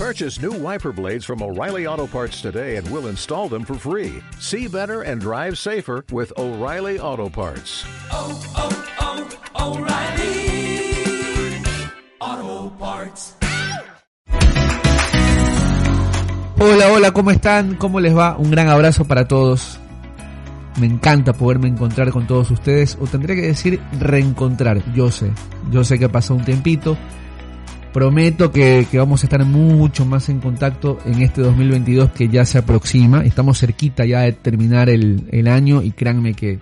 Purchase new wiper blades from O'Reilly Auto Parts today and we'll install them for free. See better and drive safer with O'Reilly Auto Parts. oh, oh, O'Reilly Auto Parts. Hola, hola, ¿cómo están? ¿Cómo les va? Un gran abrazo para todos. Me encanta poderme encontrar con todos ustedes, o tendría que decir reencontrar, yo sé. Yo sé que pasó un tiempito. Prometo que, vamos a estar mucho más en contacto en este 2022 que ya se aproxima. Estamos cerquita ya de terminar el, el año y créanme que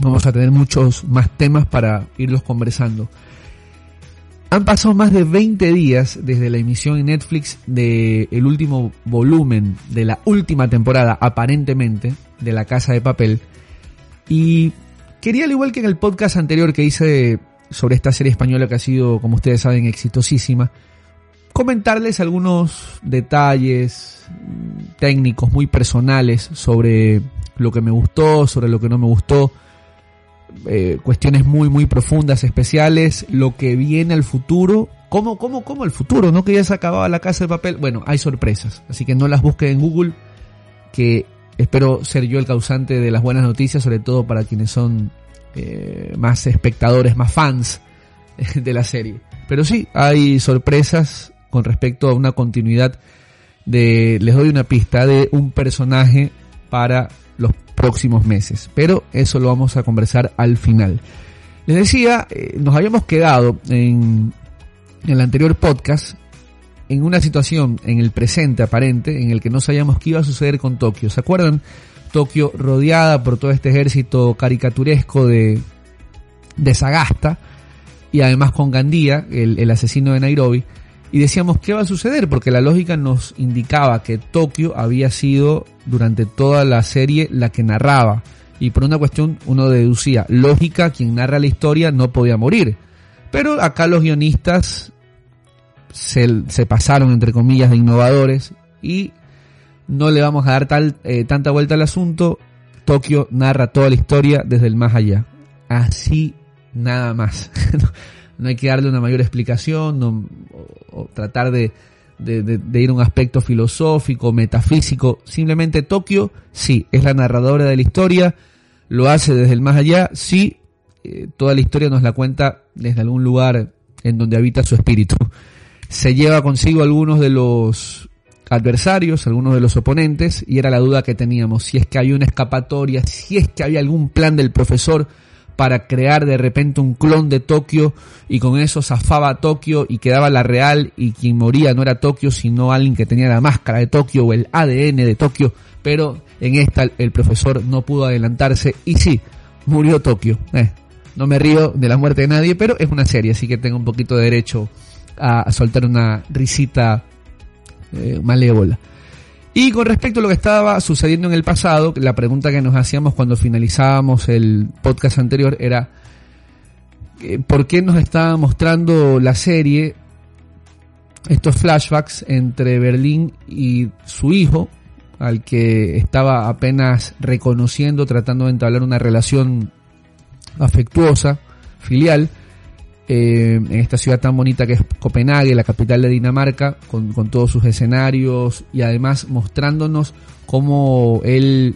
vamos a tener muchos más temas para irlos conversando. Han pasado más de 20 días desde la emisión en Netflix del el último volumen de la última temporada, aparentemente, de La Casa de Papel. Y quería, al igual que en el podcast anterior que hice sobre esta serie española que ha sido, como ustedes saben, exitosísima, comentarles algunos detalles mm, técnicos muy personales sobre lo que me gustó, sobre lo que no me gustó. Eh, cuestiones muy muy profundas, especiales, lo que viene al futuro, ¿cómo, cómo, cómo el futuro? ¿No que ya se acababa la casa de papel? Bueno, hay sorpresas, así que no las busquen en Google, que espero ser yo el causante de las buenas noticias, sobre todo para quienes son eh, más espectadores, más fans de la serie. Pero sí, hay sorpresas con respecto a una continuidad de, les doy una pista, de un personaje para los próximos meses. Pero eso lo vamos a conversar al final. Les decía, eh, nos habíamos quedado en, en el anterior podcast en una situación en el presente aparente en el que no sabíamos qué iba a suceder con Tokio. ¿Se acuerdan? Tokio rodeada por todo este ejército caricaturesco de, de Sagasta y además con Gandía, el, el asesino de Nairobi. Y decíamos qué va a suceder porque la lógica nos indicaba que Tokio había sido durante toda la serie la que narraba. Y por una cuestión uno deducía lógica quien narra la historia no podía morir. Pero acá los guionistas se, se pasaron entre comillas de innovadores y no le vamos a dar tal, eh, tanta vuelta al asunto Tokio narra toda la historia desde el más allá así nada más no hay que darle una mayor explicación no, o, tratar de, ir a un aspecto filosófico, metafísico. Simplemente Tokio, sí, es la narradora de la historia, lo hace desde el más allá, sí, eh, toda la historia nos la cuenta desde algún lugar en donde habita su espíritu. Se lleva consigo algunos de los adversarios, algunos de los oponentes, y era la duda que teníamos, si es que había una escapatoria, si es que había algún plan del profesor, para crear de repente un clon de Tokio y con eso zafaba a Tokio y quedaba la real y quien moría no era Tokio sino alguien que tenía la máscara de Tokio o el ADN de Tokio, pero en esta el profesor no pudo adelantarse y sí, murió Tokio. Eh, no me río de la muerte de nadie, pero es una serie, así que tengo un poquito de derecho a, a soltar una risita eh. Y con respecto a lo que estaba sucediendo en el pasado, la pregunta que nos hacíamos cuando finalizábamos el podcast anterior era eh, ¿por qué nos estaba mostrando la serie estos flashbacks entre Berlín y su hijo, al que estaba apenas reconociendo, tratando de entablar una relación afectuosa, filial, eh, en esta ciudad tan bonita que es Copenhague, la capital de Dinamarca, con, todos sus escenarios y además mostrándonos cómo él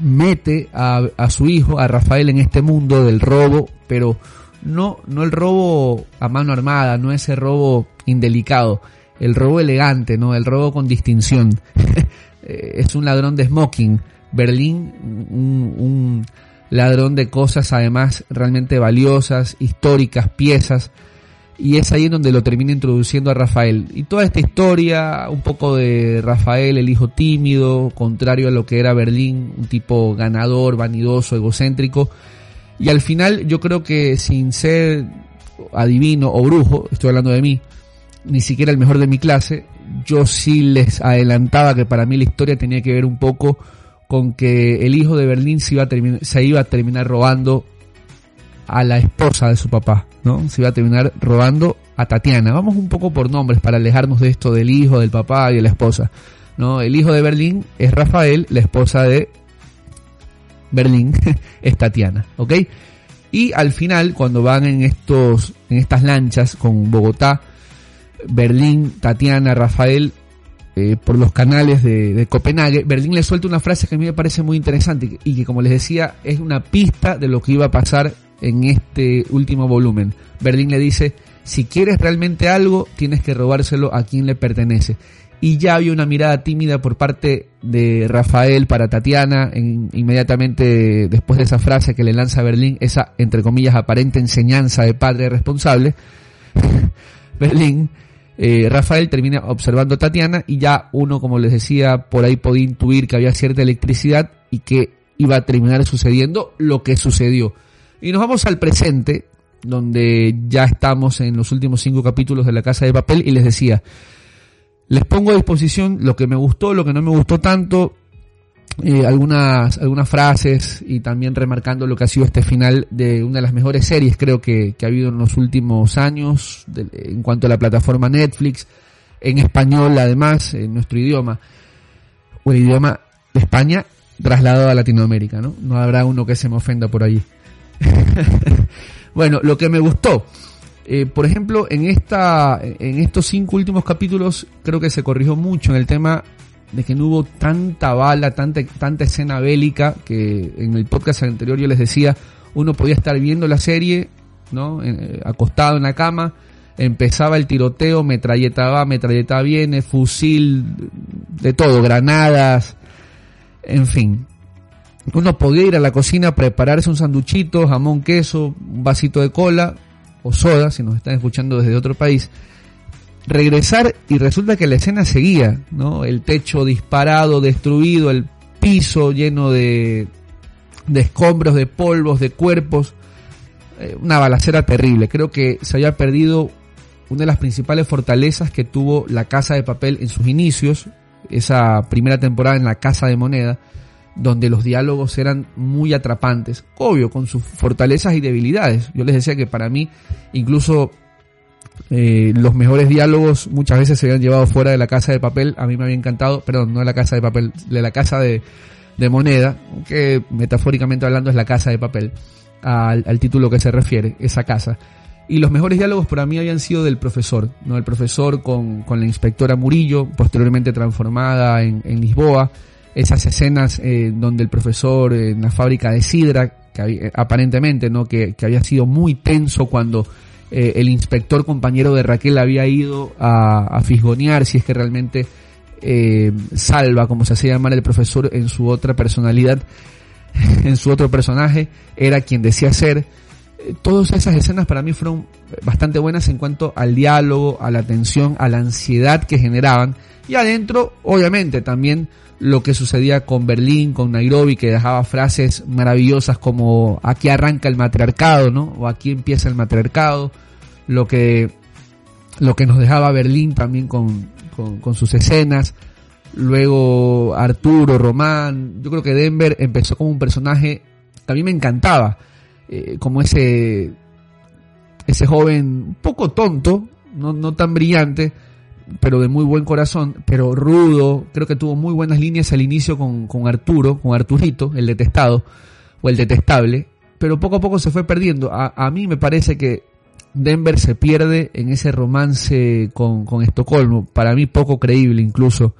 mete a, a, su hijo, a Rafael, en este mundo del robo, pero no, no el robo a mano armada, no ese robo indelicado, el robo elegante, no, el robo con distinción. es un ladrón de smoking. Berlín, un ladrón de cosas además realmente valiosas, históricas, piezas, y es ahí en donde lo termina introduciendo a Rafael. Y toda esta historia, un poco de Rafael, el hijo tímido, contrario a lo que era Berlín, un tipo ganador, vanidoso, egocéntrico, y al final yo creo que sin ser adivino o brujo, estoy hablando de mí, ni siquiera el mejor de mi clase, yo sí les adelantaba que para mí la historia tenía que ver un poco con que el hijo de Berlín se iba a, se iba a terminar robando a la esposa de su papá, ¿no? Se iba a terminar robando a Tatiana. Vamos un poco por nombres para alejarnos de esto del hijo, del papá y de la esposa, ¿no? El hijo de Berlín es Rafael, la esposa de Berlín es Tatiana, ¿ok? Y al final, cuando van en estos, en estas lanchas con Bogotá, Berlín, Tatiana, Rafael, eh, por los canales de, Copenhague, Berlín le suelta una frase que a mí me parece muy interesante y que, como les decía, es una pista de lo que iba a pasar en este último volumen. Berlín le dice, si quieres realmente algo, tienes que robárselo a quien le pertenece. Y ya había una mirada tímida por parte de Rafael para Tatiana, en, inmediatamente después de esa frase que le lanza Berlín, esa, entre comillas, aparente enseñanza de padre responsable. Berlín eh, Rafael termina observando a Tatiana y ya uno, como les decía, por ahí podía intuir que había cierta electricidad y que iba a terminar sucediendo lo que sucedió. Y nos vamos al presente, donde ya estamos en los últimos cinco capítulos de La Casa de Papel y les decía, les pongo a disposición lo que me gustó, lo que no me gustó tanto, eh, algunas, algunas frases y también remarcando lo que ha sido este final de una de las mejores series creo que, que ha habido en los últimos años en cuanto a la plataforma Netflix, en español además, en nuestro idioma, o el idioma de España trasladado a Latinoamérica, ¿no? No habrá uno que se me ofenda por allí. bueno, lo que me gustó, eh, por ejemplo, en esta, en estos cinco últimos capítulos creo que se corrigió mucho en el tema de que no hubo tanta bala, tanta, tanta escena bélica, que en el podcast anterior yo les decía, uno podía estar viendo la serie, ¿no? Eh, acostado en la cama, empezaba el tiroteo, metralleta va, metralleta viene, fusil, de todo, granadas, en fin. Uno podía ir a la cocina prepararse un sanduchito, jamón, queso, un vasito de cola o soda, si nos están escuchando desde otro país, regresar y resulta que la escena seguía, ¿no? El techo disparado, destruido, el piso lleno de, de escombros, de polvos, de cuerpos. Eh, una balacera terrible. Creo que se había perdido una de las principales fortalezas que tuvo la Casa de Papel en sus inicios, esa primera temporada en la Casa de Moneda, donde los diálogos eran muy atrapantes, obvio, con sus fortalezas y debilidades. Yo les decía que para mí, incluso eh, los mejores diálogos muchas veces se habían llevado fuera de la casa de papel. A mí me había encantado, perdón, no de la casa de papel, de la casa de, de moneda, que metafóricamente hablando es la casa de papel, al, título que se refiere, esa casa. Y los mejores diálogos para mí habían sido del profesor, ¿no? El profesor con, con la inspectora Murillo, posteriormente transformada en, en Lisboa, esas escenas eh, donde el profesor en la fábrica de Sidra, que había, aparentemente, ¿no? Que, que había sido muy tenso cuando eh, el inspector compañero de Raquel había ido a, fisgonear si es que realmente eh, Salva, como se hacía llamar el profesor en su otra personalidad, en su otro personaje, era quien decía ser. Eh, todas esas escenas para mí fueron bastante buenas en cuanto al diálogo, a la tensión, a la ansiedad que generaban. Y adentro, obviamente, también lo que sucedía con Berlín, con Nairobi, que dejaba frases maravillosas como aquí arranca el matriarcado, ¿no? O aquí empieza el matriarcado lo que, lo que nos dejaba Berlín también con, con, con sus escenas. Luego Arturo, Román, yo creo que Denver empezó como un personaje que a mí me encantaba, eh, como ese, ese joven un poco tonto, no, no tan brillante, pero de muy buen corazón, pero rudo, creo que tuvo muy buenas líneas al inicio con, con Arturo, con Arturito, el detestado, o el detestable, pero poco a poco se fue perdiendo. A, mí me parece que Denver se pierde en ese romance con, con Estocolmo, para mí poco creíble incluso,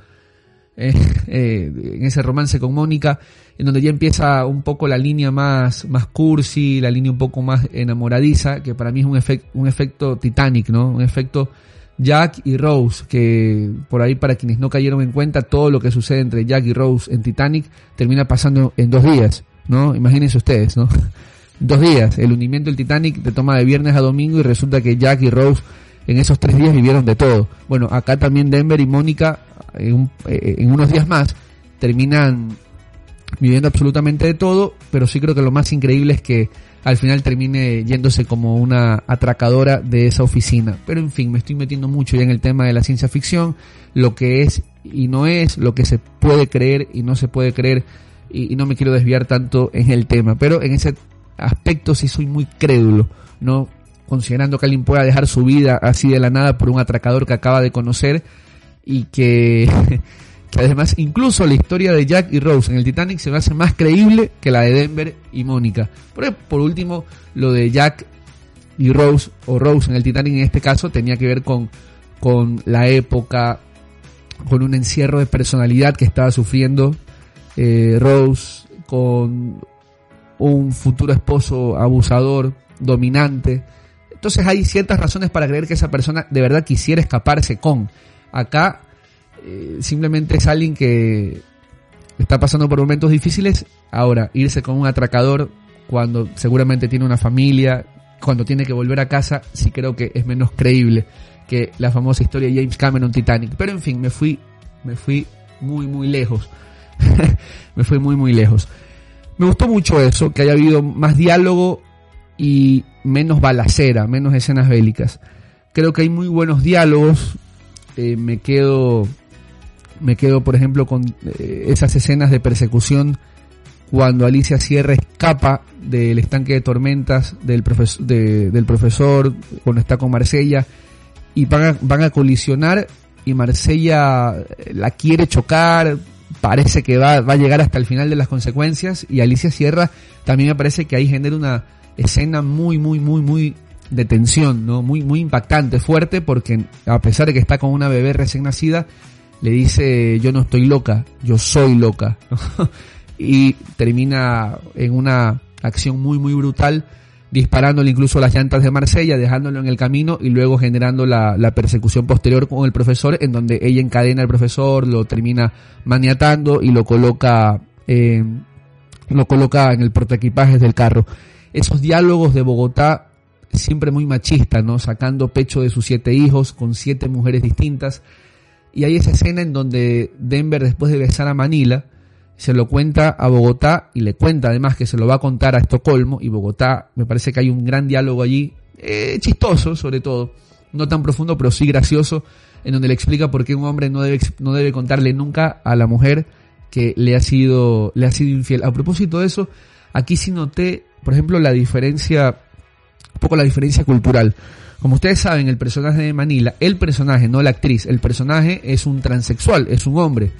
eh, eh, en ese romance con Mónica, en donde ya empieza un poco la línea más, más cursi, la línea un poco más enamoradiza, que para mí es un, efecto un efecto Titanic, ¿no? Un efecto Jack y Rose, que por ahí para quienes no cayeron en cuenta, todo lo que sucede entre Jack y Rose en Titanic termina pasando en dos días, ¿no? Imagínense ustedes, ¿no? dos días. El hundimiento del Titanic te toma de viernes a domingo y resulta que Jack y Rose en esos tres días vivieron de todo. Bueno, acá también Denver y Mónica en, un, eh, en unos días más terminan viviendo absolutamente de todo, pero sí creo que lo más increíble es que al final termine yéndose como una atracadora de esa oficina. Pero en fin, me estoy metiendo mucho ya en el tema de la ciencia ficción, lo que es y no es, lo que se puede creer y no se puede creer, y, no me quiero desviar tanto en el tema, pero en ese aspectos sí soy muy crédulo, ¿no? Considerando que alguien pueda dejar su vida así de la nada por un atracador que acaba de conocer y que además incluso la historia de Jack y Rose en el Titanic se me hace más creíble que la de Denver y Mónica. Por, por último, lo de Jack y Rose, o Rose en el Titanic en este caso, tenía que ver con, con la época, con un encierro de personalidad que estaba sufriendo eh, Rose, con un futuro esposo abusador, dominante. Entonces hay ciertas razones para creer que esa persona de verdad quisiera escaparse con. Acá eh, simplemente es alguien que está pasando por momentos difíciles. Ahora, irse con un atracador cuando seguramente tiene una familia, cuando tiene que volver a casa, sí creo que es menos creíble que la famosa historia de James Cameron Titanic. Pero en fin, me fui, me fui muy, muy lejos. me fui muy, muy lejos. Me gustó mucho eso, que haya habido más diálogo y menos balacera, menos escenas bélicas. Creo que hay muy buenos diálogos. Eh, me quedo, me quedo, por ejemplo, con eh, esas escenas de persecución cuando Alicia Sierra escapa del estanque de tormentas del, profesor, del profesor, cuando está con Marsella, y van a, van a colisionar y Marsella la quiere chocar, parece que va, va a llegar hasta el final de las consecuencias, y Alicia Sierra también me parece que ahí genera una escena muy, muy, muy, muy de tensión, ¿no? Muy, muy impactante, fuerte, porque a pesar de que está con una bebé recién nacida, le dice, yo no estoy loca, yo soy loca. y termina en una acción muy muy brutal disparándole incluso las llantas de Marsella, dejándolo en el camino y luego generando la, persecución posterior con el profesor, en donde ella encadena al profesor, lo termina maniatando y lo coloca, eh, lo coloca en el portaequipajes del carro. Esos diálogos de Bogotá, siempre muy machistas, ¿no? Sacando pecho de sus siete hijos, con siete mujeres distintas. Y hay esa escena en donde Denver, después de besar a Manila, se lo cuenta a Bogotá y le cuenta además que se lo va a contar a Estocolmo y Bogotá, me parece que hay un gran diálogo allí, eh, chistoso sobre todo, no tan profundo pero sí gracioso, en donde le explica por qué un hombre no debe, no debe contarle nunca a la mujer que le ha sido, le ha sido infiel. A propósito de eso, aquí sí noté, por ejemplo, la diferencia, poco la diferencia cultural. Como ustedes saben, el personaje de Manila, el personaje, no la actriz, el personaje es un transexual, es un hombre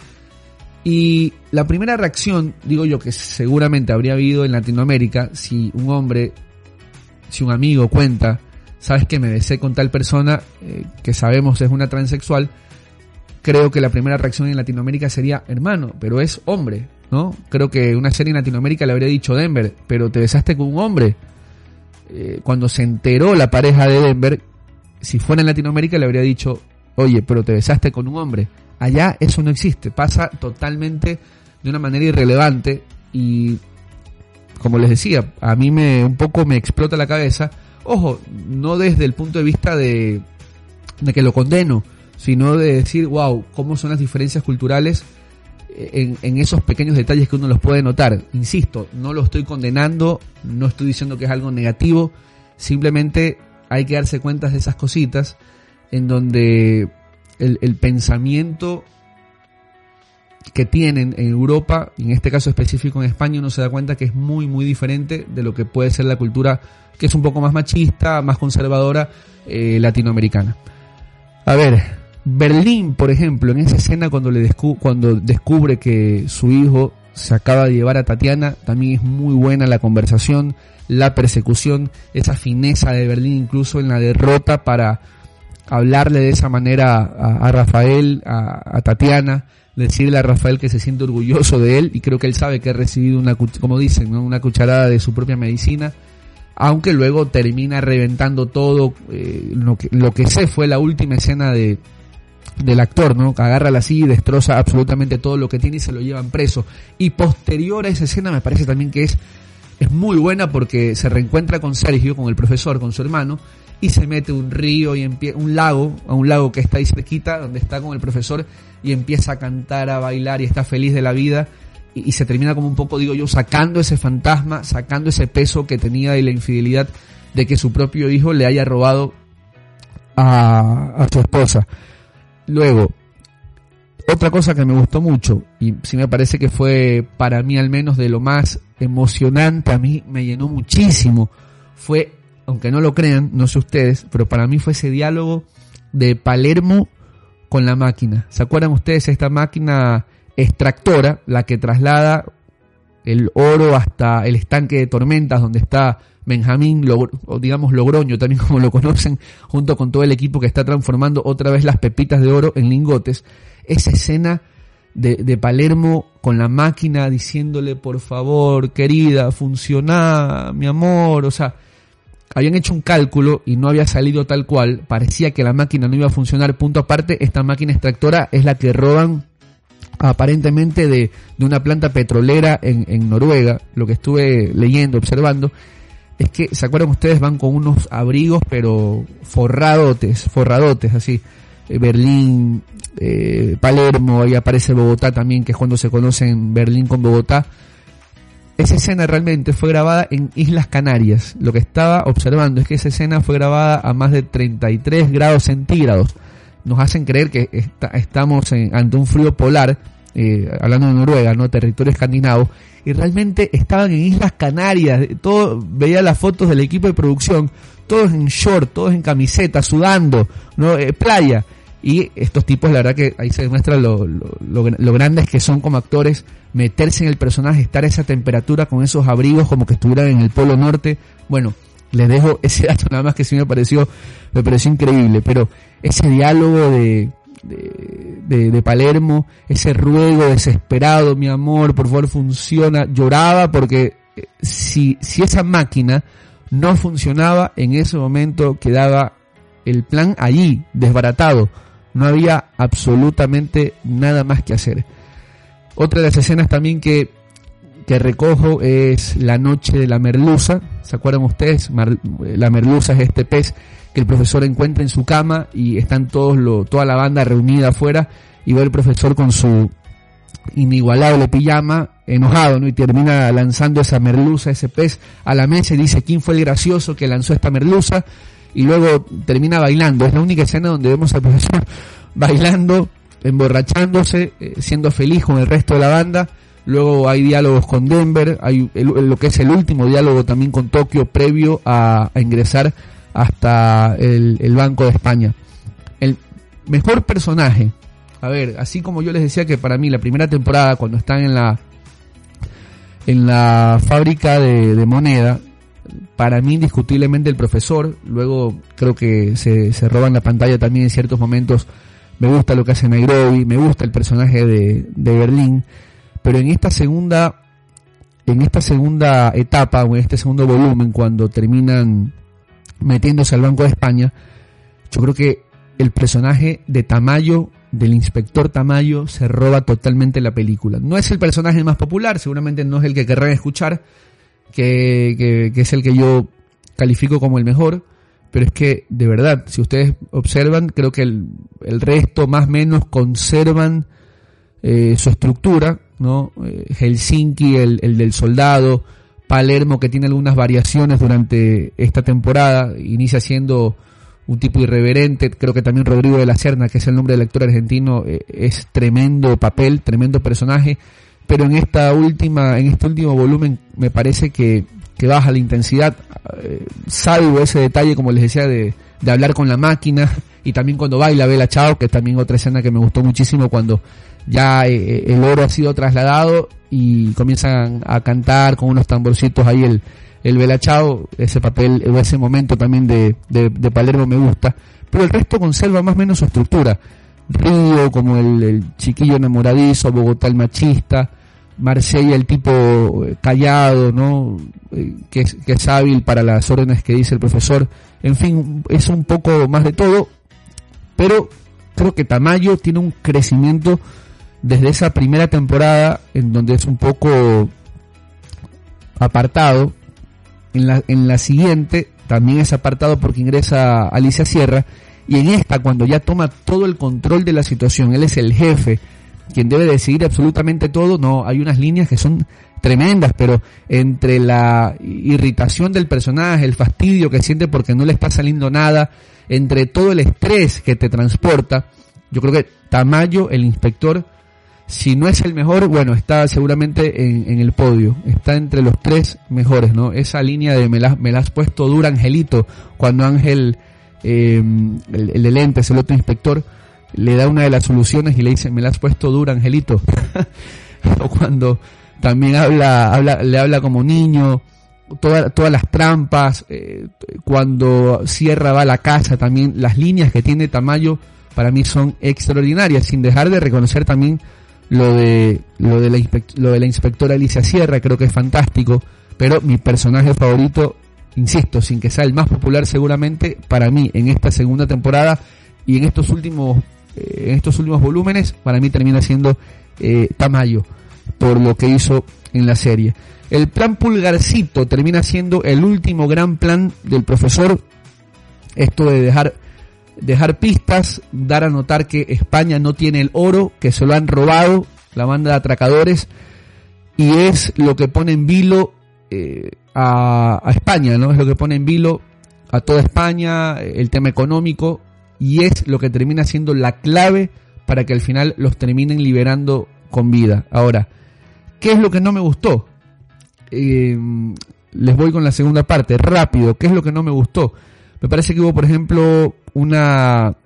y la primera reacción, digo yo, que seguramente habría habido en Latinoamérica si un hombre, si un amigo cuenta, sabes que me besé con tal persona eh, que sabemos es una transexual, creo que la primera reacción en Latinoamérica sería, hermano, pero es hombre, ¿no? Creo que una serie en Latinoamérica le habría dicho Denver, pero te besaste con un hombre. Eh, cuando se enteró la pareja de Denver, si fuera en Latinoamérica le habría dicho, oye, pero te besaste con un hombre. Allá eso no existe, pasa totalmente de una manera irrelevante y como les decía, a mí me un poco me explota la cabeza. Ojo, no desde el punto de vista de, de que lo condeno, sino de decir, wow, cómo son las diferencias culturales en, esos pequeños detalles que uno los puede notar. Insisto, no lo estoy condenando, no estoy diciendo que es algo negativo, simplemente hay que darse cuenta de esas cositas en donde el, pensamiento que tienen en Europa, y en este caso específico en España, uno se da cuenta que es muy, muy diferente de lo que puede ser la cultura que es un poco más machista, más conservadora eh, latinoamericana. A ver, Berlín, por ejemplo, en esa escena cuando, le cuando descubre que su hijo se acaba de llevar a Tatiana, también es muy buena la conversación, la persecución, esa fineza de Berlín incluso en la derrota para hablarle de esa manera a, Rafael, a, Tatiana, decirle a Rafael que se siente orgulloso de él y creo que él sabe que ha recibido una, como dicen, una cucharada de su propia medicina, aunque luego termina reventando todo. Eh, lo, que, lo que sé fue la última escena de, del actor, ¿no? Que agarra la silla y destroza absolutamente todo lo que tiene y se lo llevan preso. Y posterior a esa escena me parece también que es, es muy buena porque se reencuentra con Sergio, con el profesor, con su hermano, y se mete un río y un lago, a un lago que está ahí cerquita, donde está con el profesor y empieza a cantar, a bailar y está feliz de la vida y, se termina como un poco, digo yo, sacando ese fantasma, sacando ese peso que tenía de la infidelidad de que su propio hijo le haya robado a, a su esposa. Luego, otra cosa que me gustó mucho, y sí me parece que fue para mí al menos de lo más emocionante, a mí me llenó muchísimo, fue aunque no lo crean, no sé ustedes, pero para mí fue ese diálogo de Palermo con la máquina. ¿Se acuerdan ustedes esta máquina extractora, la que traslada el oro hasta el estanque de tormentas donde está Benjamín, o digamos Logroño, también como lo conocen, junto con todo el equipo que está transformando otra vez las pepitas de oro en lingotes. Esa escena de, Palermo con la máquina diciéndole, por favor, querida, funciona, mi amor, o sea, habían hecho un cálculo y no había salido tal cual, parecía que la máquina no iba a funcionar, punto aparte, esta máquina extractora es la que roban aparentemente de, de una planta petrolera en, en, Noruega, lo que estuve leyendo, observando, es que, ¿se acuerdan ustedes? Van con unos abrigos, pero forradotes, forradotes, así. Eh, Berlín, eh, Palermo, ahí aparece Bogotá también, que es cuando se conocen Berlín con Bogotá. Esa escena realmente fue grabada en Islas Canarias. Lo que estaba observando es que esa escena fue grabada a más de 33 grados centígrados nos hacen creer que estamos ante un frío polar, eh, hablando de Noruega, ¿no? Territorio escandinavo, y realmente estaban en Islas Canarias, todo, veía las fotos del equipo de producción, todos en short, todos en camiseta, sudando, ¿no? Eh, playa. Y estos tipos, la verdad que ahí se demuestra lo, lo, lo, grandes que son como actores, meterse en el personaje, estar a esa temperatura con esos abrigos como que estuvieran en el Polo Norte. Bueno, les dejo ese dato nada más que sí me pareció, me pareció increíble, pero ese diálogo de, de, de, Palermo, ese ruego desesperado, mi amor, por favor funciona, lloraba porque eh, si, si esa máquina no funcionaba, en ese momento quedaba el plan allí, desbaratado, no había absolutamente nada más que hacer. Otra de las escenas también que que recojo es la noche de la merluza. ¿Se acuerdan ustedes? la merluza es este pez que el profesor encuentra en su cama y están todos lo, toda la banda reunida afuera y ve el profesor con su inigualable pijama enojado, ¿no? Y termina lanzando esa merluza, ese pez a la mesa y dice quién fue el gracioso que lanzó esta merluza y luego termina bailando. Es la única escena donde vemos al profesor bailando, emborrachándose, eh, siendo feliz con el resto de la banda Luego hay diálogos con Denver, hay lo que es el último diálogo también con Tokio previo a, ingresar hasta el, Banco de España. El mejor personaje, a ver, así como yo les decía que para mí la primera temporada cuando están en la en la fábrica de, moneda, para mí indiscutiblemente el profesor, luego creo que se, se roban la pantalla también en ciertos momentos, me gusta lo que hace Nairobi, me gusta el personaje de, de Berlín, pero en esta segunda, en esta segunda etapa o en este segundo volumen, cuando terminan metiéndose al Banco de España, yo creo que el personaje de Tamayo, del inspector Tamayo, se roba totalmente la película. No es el personaje más popular, seguramente no es el que querrán escuchar, que, que, es el que yo califico como el mejor, pero es que, de verdad, si ustedes observan, creo que el, el resto más o menos conservan eh, su estructura, ¿no? Eh, Helsinki, el, el, del soldado, Palermo que tiene algunas variaciones durante esta temporada, inicia siendo un tipo irreverente, creo que también Rodrigo de la Serna, que es el nombre del actor argentino, eh, es tremendo papel, tremendo personaje, pero en esta última, en este último volumen me parece que, que baja la intensidad, salvo ese detalle, como les decía, de, de hablar con la máquina, y también cuando baila Bella Chao, que es también otra escena que me gustó muchísimo cuando ya eh, eh, el oro ha sido trasladado y comienzan a cantar con unos tamborcitos ahí el, el Bella Chao, ese papel, ese momento también de, de, Palermo me gusta, pero el resto conserva más o menos su estructura. Río como el, chiquillo enamoradizo, Bogotá el machista, Marsella el tipo eh, callado, ¿no? Que que es hábil para las órdenes que dice el profesor. En fin, es un poco más de todo, pero creo que Tamayo tiene un crecimiento desde esa primera temporada en donde es un poco apartado. En la, en la siguiente también es apartado porque ingresa Alicia Sierra. Y en esta, cuando ya toma todo el control de la situación, él es el jefe, quien debe decidir absolutamente todo, no, hay unas líneas que son tremendas, pero entre la irritación del personaje, el fastidio que siente porque no le está saliendo nada, entre todo el estrés que te transporta, yo creo que Tamayo, el inspector, si no es el mejor, bueno, está seguramente en, el podio, está entre los tres mejores, ¿no? Esa línea de me la, me has puesto dura, Angelito, cuando Ángel, eh, el, el de lentes, el otro inspector, le da una de las soluciones y le dice, me la has puesto dura, Angelito. o cuando también habla, habla, le habla como niño, todas las trampas, eh, cuando Sierra va la casa, también las líneas que tiene Tamayo para mí son extraordinarias, sin dejar de reconocer también lo de, lo de, la, lo de la inspectora Alicia Sierra, creo que es fantástico, pero mi personaje favorito, insisto, sin que sea el más popular seguramente, para mí en esta segunda temporada y en estos últimos, eh, en estos últimos volúmenes, para mí termina siendo eh, Tamayo, por lo que hizo en la serie. El plan Pulgarcito termina siendo el último gran plan del profesor. Esto de dejar, dejar pistas, dar a notar que España no tiene el oro, que se lo han robado la banda de atracadores, y es lo que pone en vilo eh, a, España, ¿no? Es lo que pone en vilo a toda España, el tema económico, y es lo que termina siendo la clave para que al final los terminen liberando con vida. Ahora, ¿qué es lo que no me gustó? Eh, les voy con la segunda parte, rápido, ¿qué es lo que no me gustó? Me parece que hubo, por ejemplo, una,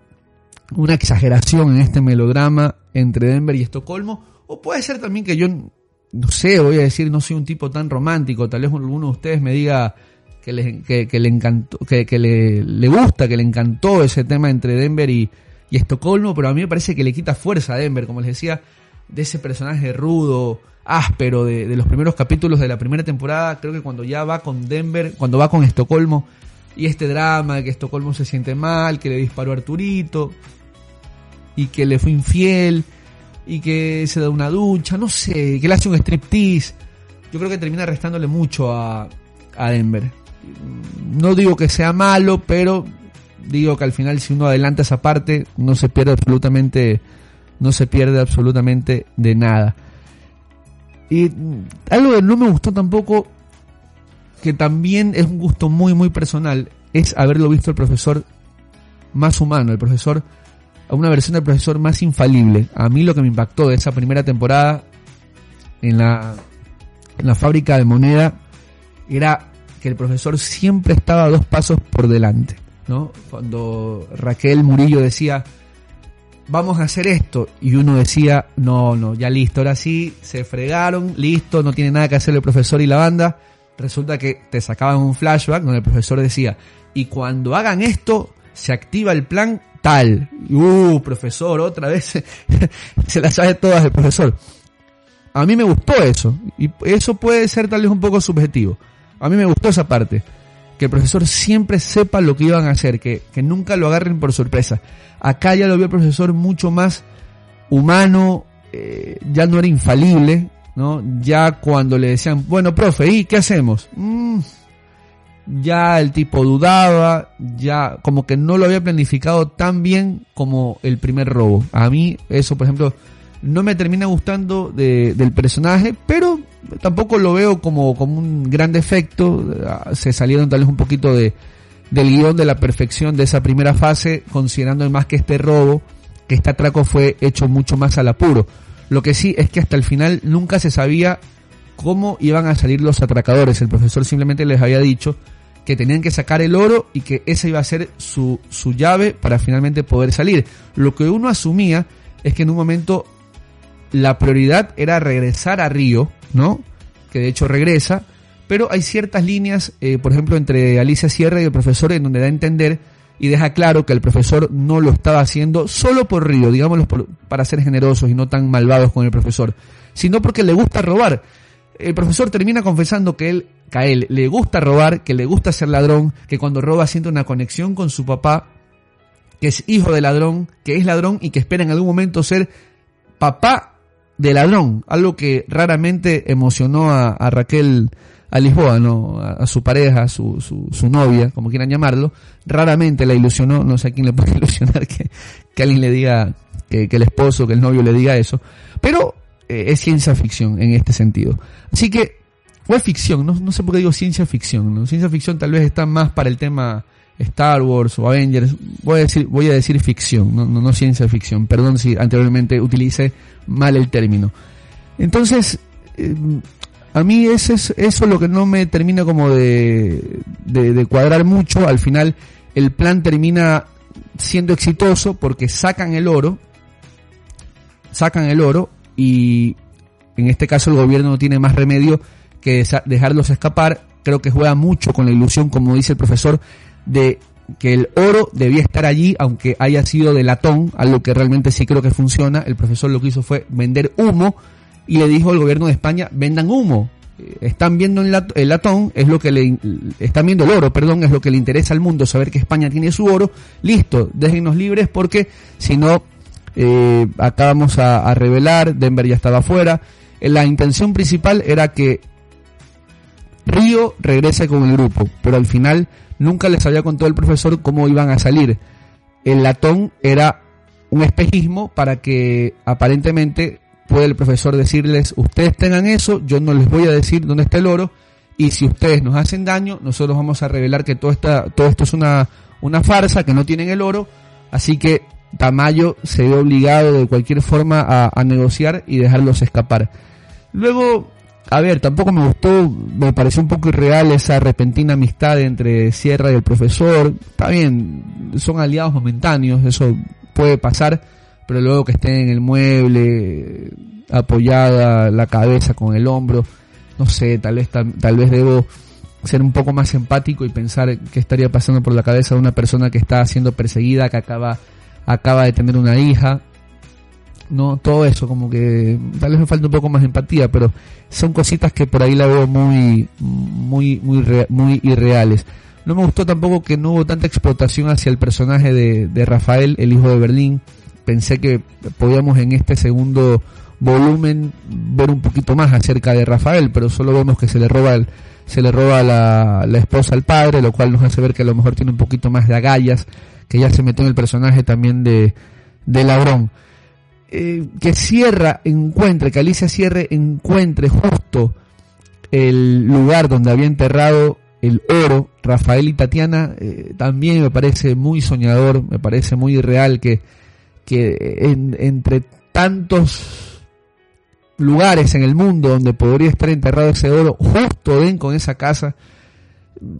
una exageración en este melodrama entre Denver y Estocolmo, o puede ser también que yo, no sé, voy a decir, no soy un tipo tan romántico, tal vez alguno de ustedes me diga que le, que, le encantó, que, le, le, gusta, que le encantó ese tema entre Denver y, y Estocolmo, pero a mí me parece que le quita fuerza a Denver, como les decía, de ese personaje rudo, áspero de, los primeros capítulos de la primera temporada, creo que cuando ya va con Denver, cuando va con Estocolmo, y este drama de que Estocolmo se siente mal, que le disparó a Arturito, y que le fue infiel, y que se da una ducha, no sé, que le hace un striptease, yo creo que termina restándole mucho a, a Denver. No digo que sea malo, pero digo que al final si uno adelanta esa parte no se pierde absolutamente no se pierde absolutamente de nada. Y algo que no me gustó tampoco, que también es un gusto muy, muy personal, es haberlo visto el profesor más humano, el profesor, una versión del profesor más infalible. A mí lo que me impactó de esa primera temporada en la, en la fábrica de moneda era que el profesor siempre estaba dos pasos por delante. ¿no? Cuando Raquel Murillo decía, vamos a hacer esto. Y uno decía, no, no, ya listo, ahora sí, se fregaron, listo, no tiene nada que hacer el profesor y la banda. Resulta que te sacaban un flashback donde el profesor decía, y cuando hagan esto, se activa el plan tal. Uh, profesor, otra vez se la sabe todas el profesor. A mí me gustó eso. Y eso puede ser tal vez un poco subjetivo. A mí me gustó esa parte. Que el profesor siempre sepa lo que iban a hacer, que, que nunca lo agarren por sorpresa. Acá ya lo vio el profesor mucho más humano, eh, ya no era infalible, ¿no? Ya cuando le decían, bueno, profe, ¿y qué hacemos? Mm, ya el tipo dudaba, ya como que no lo había planificado tan bien como el primer robo. A mí eso, por ejemplo, no me termina gustando de, del personaje, pero tampoco lo veo como, como un gran defecto. Se salieron tal vez un poquito de, del guion de la perfección de esa primera fase, considerando más que este robo, que este atraco fue hecho mucho más al apuro. Lo que sí es que hasta el final nunca se sabía cómo iban a salir los atracadores. El profesor simplemente les había dicho que tenían que sacar el oro y que esa iba a ser su, su llave para finalmente poder salir. Lo que uno asumía es que en un momento la prioridad era regresar a Río, ¿no? Que de hecho regresa, pero hay ciertas líneas, eh, por ejemplo, entre Alicia Sierra y el profesor, en donde da a entender y deja claro que el profesor no lo estaba haciendo solo por Río, digámoslo para ser generosos y no tan malvados con el profesor, sino porque le gusta robar. El profesor termina confesando que él, que a él le gusta robar, que le gusta ser ladrón, que cuando roba siente una conexión con su papá, que es hijo de ladrón, que es ladrón y que espera en algún momento ser papá de ladrón, algo que raramente emocionó a, a Raquel a Lisboa, ¿no? A, su pareja, a su, su, su, novia, como quieran llamarlo, raramente la ilusionó, no sé a quién le puede ilusionar que, que alguien le diga, que, el esposo, que el novio le diga eso, pero eh, es ciencia ficción en este sentido. Así que, o es ficción, no, no sé por qué digo ciencia ficción. Ciencia ficción tal vez está más para el tema Star Wars o Avengers, voy a decir, voy a decir ficción, no, no, ciencia ficción, perdón si anteriormente utilicé mal el término. Entonces, eh, a mí ese es, eso es lo que no me termina como de, de, de, cuadrar mucho. Al final el plan termina siendo exitoso porque sacan el oro, sacan el oro y en este caso el gobierno no tiene más remedio que dejarlos escapar. creo que juega mucho con la ilusión, como dice el profesor, de que el oro debía estar allí, aunque haya sido de latón, algo que realmente sí creo que funciona. El profesor lo que hizo fue vender humo y le dijo al gobierno de España, vendan humo. Eh, están viendo el, latón, es lo que le, están viendo el oro, perdón, es lo que le interesa al mundo, saber que España tiene su oro. Listo, déjenos libres porque si no, eh, acá vamos a, a revelar, Denver ya estaba afuera. Eh, la intención principal era que Río regrese con el grupo, pero al final nunca les había contado el profesor cómo iban a salir. El latón era un espejismo para que aparentemente puede el profesor decirles, ustedes tengan eso, yo no les voy a decir dónde está el oro, y si ustedes nos hacen daño, nosotros vamos a revelar que todo, esta, todo esto es una, una farsa, que no tienen el oro, así que Tamayo se ve obligado de cualquier forma a, a negociar y dejarlos escapar. Luego a ver, tampoco me gustó, me pareció un poco irreal esa repentina amistad entre Sierra y el profesor. Está bien, son aliados momentáneos, eso puede pasar, pero luego que esté en el mueble, apoyada la cabeza con el hombro, no sé, tal vez, tal, vez debo ser un poco más empático y pensar qué estaría pasando por la cabeza de una persona que está siendo perseguida, que acaba, acaba de tener una hija, no todo eso como que tal vez me falta un poco más de empatía pero son cositas que por ahí la veo muy muy muy muy irreales. No me gustó tampoco que no hubo tanta explotación hacia el personaje de, de Rafael el hijo de Berlín pensé que podíamos en este segundo volumen ver un poquito más acerca de Rafael pero solo vemos que se le roba el, se le roba la, la esposa al padre lo cual nos hace ver que a lo mejor tiene un poquito más de agallas que ya se metió en el personaje también de de Labrón. Eh, que Sierra encuentre, que Alicia Cierre encuentre justo el lugar donde había enterrado el oro, Rafael y Tatiana, eh, también me parece muy soñador, me parece muy irreal que, que entre tantos lugares en el mundo donde podría estar enterrado ese oro, justo den con esa casa.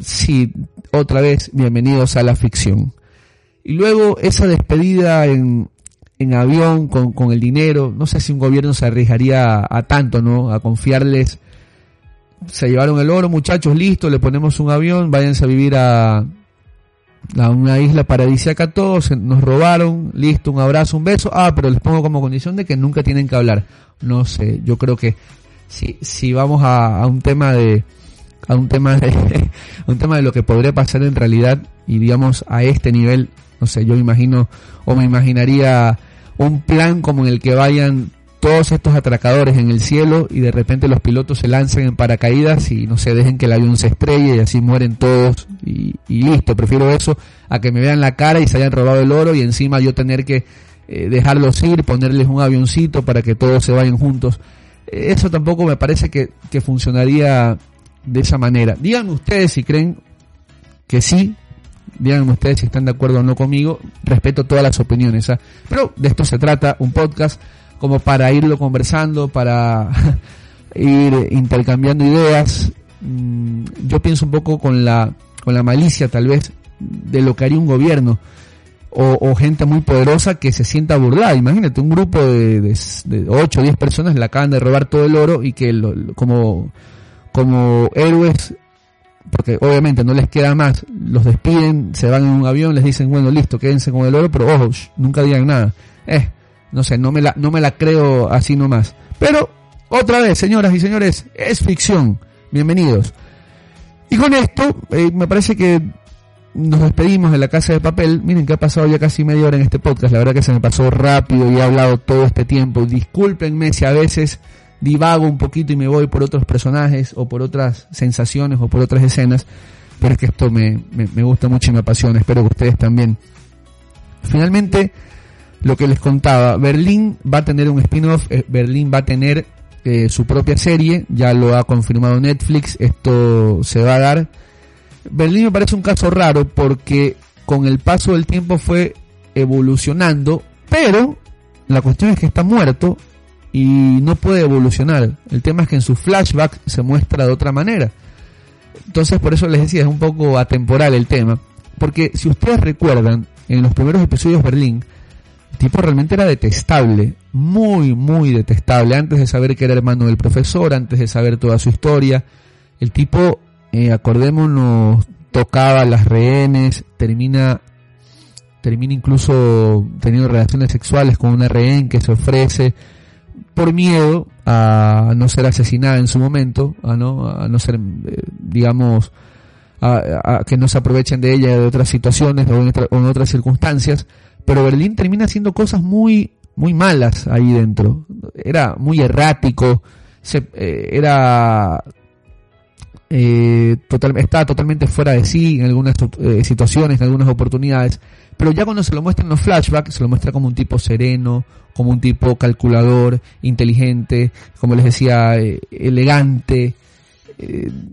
Sí, otra vez, bienvenidos a la ficción. Y luego esa despedida en, en avión con, con, el dinero. No sé si un gobierno se arriesgaría a, tanto, ¿no? A confiarles. Se llevaron el oro, muchachos, listo, le ponemos un avión, váyanse a vivir a, a una isla paradisíaca todos, nos robaron, listo, un abrazo, un beso. Ah, pero les pongo como condición de que nunca tienen que hablar. No sé, yo creo que si, si vamos a, a un tema de a un tema de un tema de lo que podría pasar en realidad y digamos a este nivel, no sé, yo imagino o me imaginaría un plan como en el que vayan todos estos atracadores en el cielo y de repente los pilotos se lancen en paracaídas y no se dejen que el avión se estrelle y así mueren todos y, listo, prefiero eso a que me vean la cara y se hayan robado el oro y encima yo tener que eh, dejarlos ir, ponerles un avioncito para que todos se vayan juntos. Eso tampoco me parece que, que funcionaría de esa manera. Díganme ustedes si creen que sí, díganme ustedes si están de acuerdo o no conmigo, respeto todas las opiniones, ¿ah? pero de esto se trata, un podcast como para irlo conversando, para ir intercambiando ideas. Mm, yo pienso un poco con la, con la malicia tal vez de lo que haría un gobierno o, gente muy poderosa que se sienta burlada. Imagínate un grupo de, de, 8 o 10 personas le acaban de robar todo el oro y que como, como héroes porque obviamente no les queda más, los despiden, se van en un avión, les dicen, bueno, listo, quédense con el oro, pero ojo, nunca digan nada. Eh, no sé, no me la, no me la creo así nomás. Pero, otra vez, señoras y señores, es ficción. Bienvenidos. Y con esto, eh, me parece que nos despedimos de la casa de papel. Miren que ha pasado ya casi media hora en este podcast. La verdad que se me pasó rápido y he hablado todo este tiempo. Discúlpenme si a veces divago un poquito y me voy por otros personajes o por otras sensaciones o por otras escenas, pero es que esto me, me, gusta mucho y me apasiona, espero que ustedes también. Finalmente, lo que les contaba, Berlín va a tener un spin-off, eh, Berlín va a tener eh, su propia serie, ya lo ha confirmado Netflix, esto se va a dar. Berlín me parece un caso raro porque con el paso del tiempo fue evolucionando, pero la cuestión es que está muerto y no puede evolucionar. El tema es que en su flashback se muestra de otra manera. Entonces por eso les decía, es un poco atemporal el tema. Porque si ustedes recuerdan, en los primeros episodios Berlín, el tipo realmente era detestable, muy, muy detestable, antes de saber que era hermano del profesor, antes de saber toda su historia. El tipo eh, acordémonos, tocaba las rehenes, termina termina incluso teniendo relaciones sexuales con una rehén que se ofrece por miedo a no ser asesinada en su momento, a no, a no ser, eh, digamos, a, que no se aprovechen de ella de otras situaciones o en, otras circunstancias, pero Berlín termina haciendo cosas muy, muy malas ahí dentro. Era muy errático, se, eh, era eh, total, estaba totalmente fuera de sí en algunas eh, situaciones, en algunas oportunidades, pero ya cuando se lo muestra en los flashbacks, se lo muestra como un tipo sereno, como un tipo calculador, inteligente, como les decía, elegante,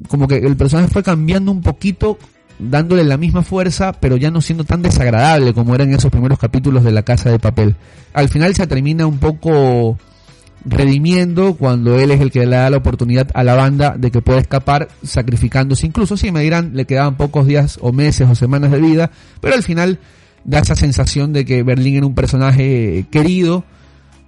como que el personaje fue cambiando un poquito, dándole la misma fuerza, pero ya no siendo tan desagradable como era en esos primeros capítulos de La Casa de Papel. Al final se termina un poco redimiendo cuando él es el que le da la oportunidad a la banda de que pueda escapar sacrificándose incluso si me dirán le quedaban pocos días o meses o semanas de vida pero al final da esa sensación de que Berlín era un personaje querido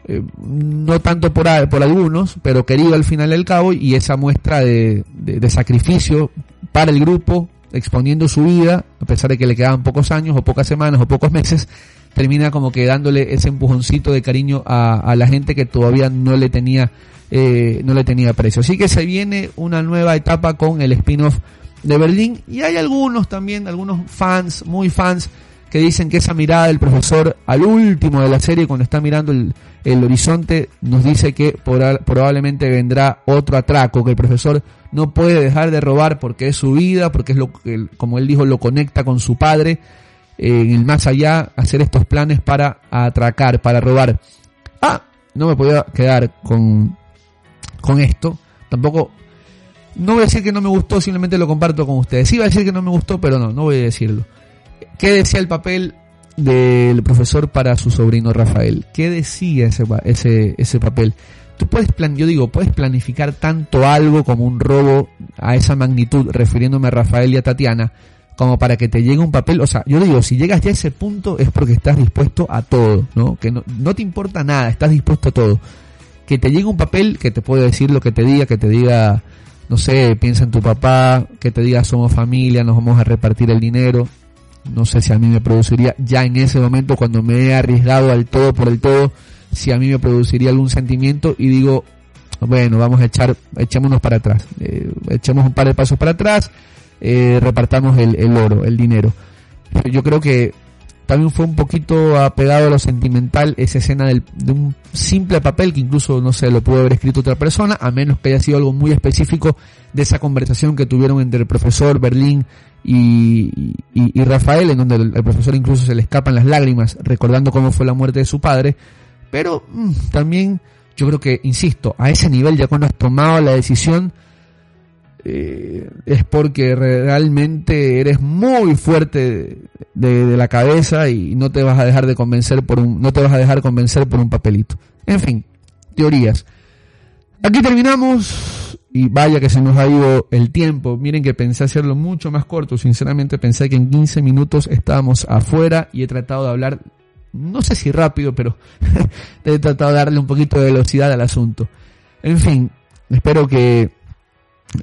eh, no tanto por, por algunos, pero querido al final del cabo, y esa muestra de, sacrificio para el grupo, exponiendo su vida, a pesar de que le quedaban pocos años, o pocas semanas, o pocos meses, termina como que dándole ese empujoncito de cariño a, la gente que todavía no le tenía, eh, no le tenía precio. Así que se viene una nueva etapa con el spin-off de Berlín, y hay algunos también, algunos fans, muy fans, que dicen que esa mirada del profesor al último de la serie, cuando está mirando el, el horizonte, nos dice que probablemente vendrá otro atraco, que el profesor no puede dejar de robar porque es su vida, porque es lo que, como él dijo, lo conecta con su padre, eh, en el más allá, hacer estos planes para atracar, para robar. Ah, no me podía quedar con, con esto, tampoco no voy a decir que no me gustó, simplemente lo comparto con ustedes. Sí iba a decir que no me gustó, pero no, no voy a decirlo. ¿Qué decía el papel del profesor para su sobrino Rafael? ¿Qué decía ese, ese, ese papel? Tú puedes plan, yo digo, puedes planificar tanto algo como un robo a esa magnitud, refiriéndome a Rafael y a Tatiana, como para que te llegue un papel, o sea, yo digo, si llegas ya a ese punto es porque estás dispuesto a todo, ¿no? Que no, no te importa nada, estás dispuesto a todo. Que te llegue un papel que te puede decir lo que te diga, que te diga, no sé, piensa en tu papá, que te diga somos familia, nos vamos a repartir el dinero, no sé si a mí me produciría ya en ese momento cuando me he arriesgado al todo por el todo, si a mí me produciría algún sentimiento y digo, bueno, vamos a echar, echémonos para atrás, eh, echemos un par de pasos para atrás, eh, repartamos el, el oro, el dinero. Yo creo que también fue un poquito apegado a lo sentimental esa escena del, de un simple papel que incluso no sé lo pudo haber escrito otra persona a menos que haya sido algo muy específico de esa conversación que tuvieron entre el profesor Berlín y, y, Rafael en donde el, profesor incluso se le escapan las lágrimas recordando cómo fue la muerte de su padre. Pero mm, también yo creo que insisto a ese nivel ya cuando has tomado la decisión eh, es porque realmente eres muy fuerte de, la cabeza y no te vas a dejar de convencer por un, no te vas a dejar convencer por un papelito. En fin, teorías. Aquí terminamos y vaya que se nos ha ido el tiempo. Miren que pensé hacerlo mucho más corto. Sinceramente pensé que en 15 minutos estábamos afuera y he tratado de hablar, no sé si rápido, pero he tratado de darle un poquito de velocidad al asunto. En fin, espero que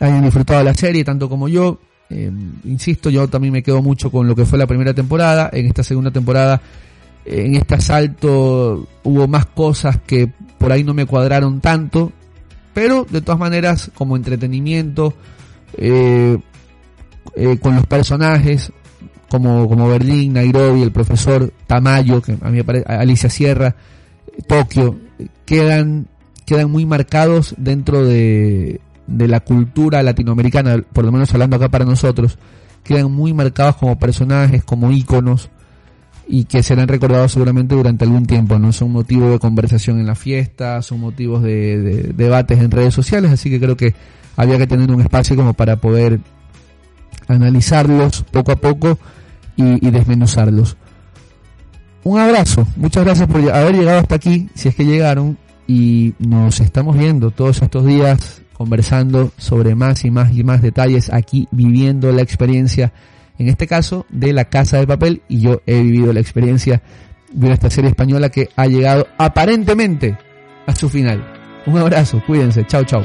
hayan disfrutado la serie tanto como yo. Eh, insisto, yo también me quedo mucho con lo que fue la primera temporada. En esta segunda temporada, en este asalto, hubo más cosas que por ahí no me cuadraron tanto. Pero de todas maneras, como entretenimiento, eh, eh, con los personajes, como, como Berlín, Nairobi, el profesor Tamayo, que a mí me Alicia Sierra, Tokio, quedan, quedan muy marcados dentro de, de la cultura latinoamericana, por lo menos hablando acá para nosotros, quedan muy marcados como personajes, como íconos y que serán recordados seguramente durante algún tiempo, ¿no? Son motivos de conversación en la fiesta, son motivos de, debates en redes sociales, así que creo que había que tener un espacio como para poder analizarlos poco a poco y, y desmenuzarlos. Un abrazo, muchas gracias por haber llegado hasta aquí, si es que llegaron, y nos estamos viendo todos estos días conversando sobre más y más y más detalles aquí, viviendo la experiencia, en este caso, de la casa de papel, y yo he vivido la experiencia de esta serie española que ha llegado aparentemente a su final. Un abrazo, cuídense, chao chao.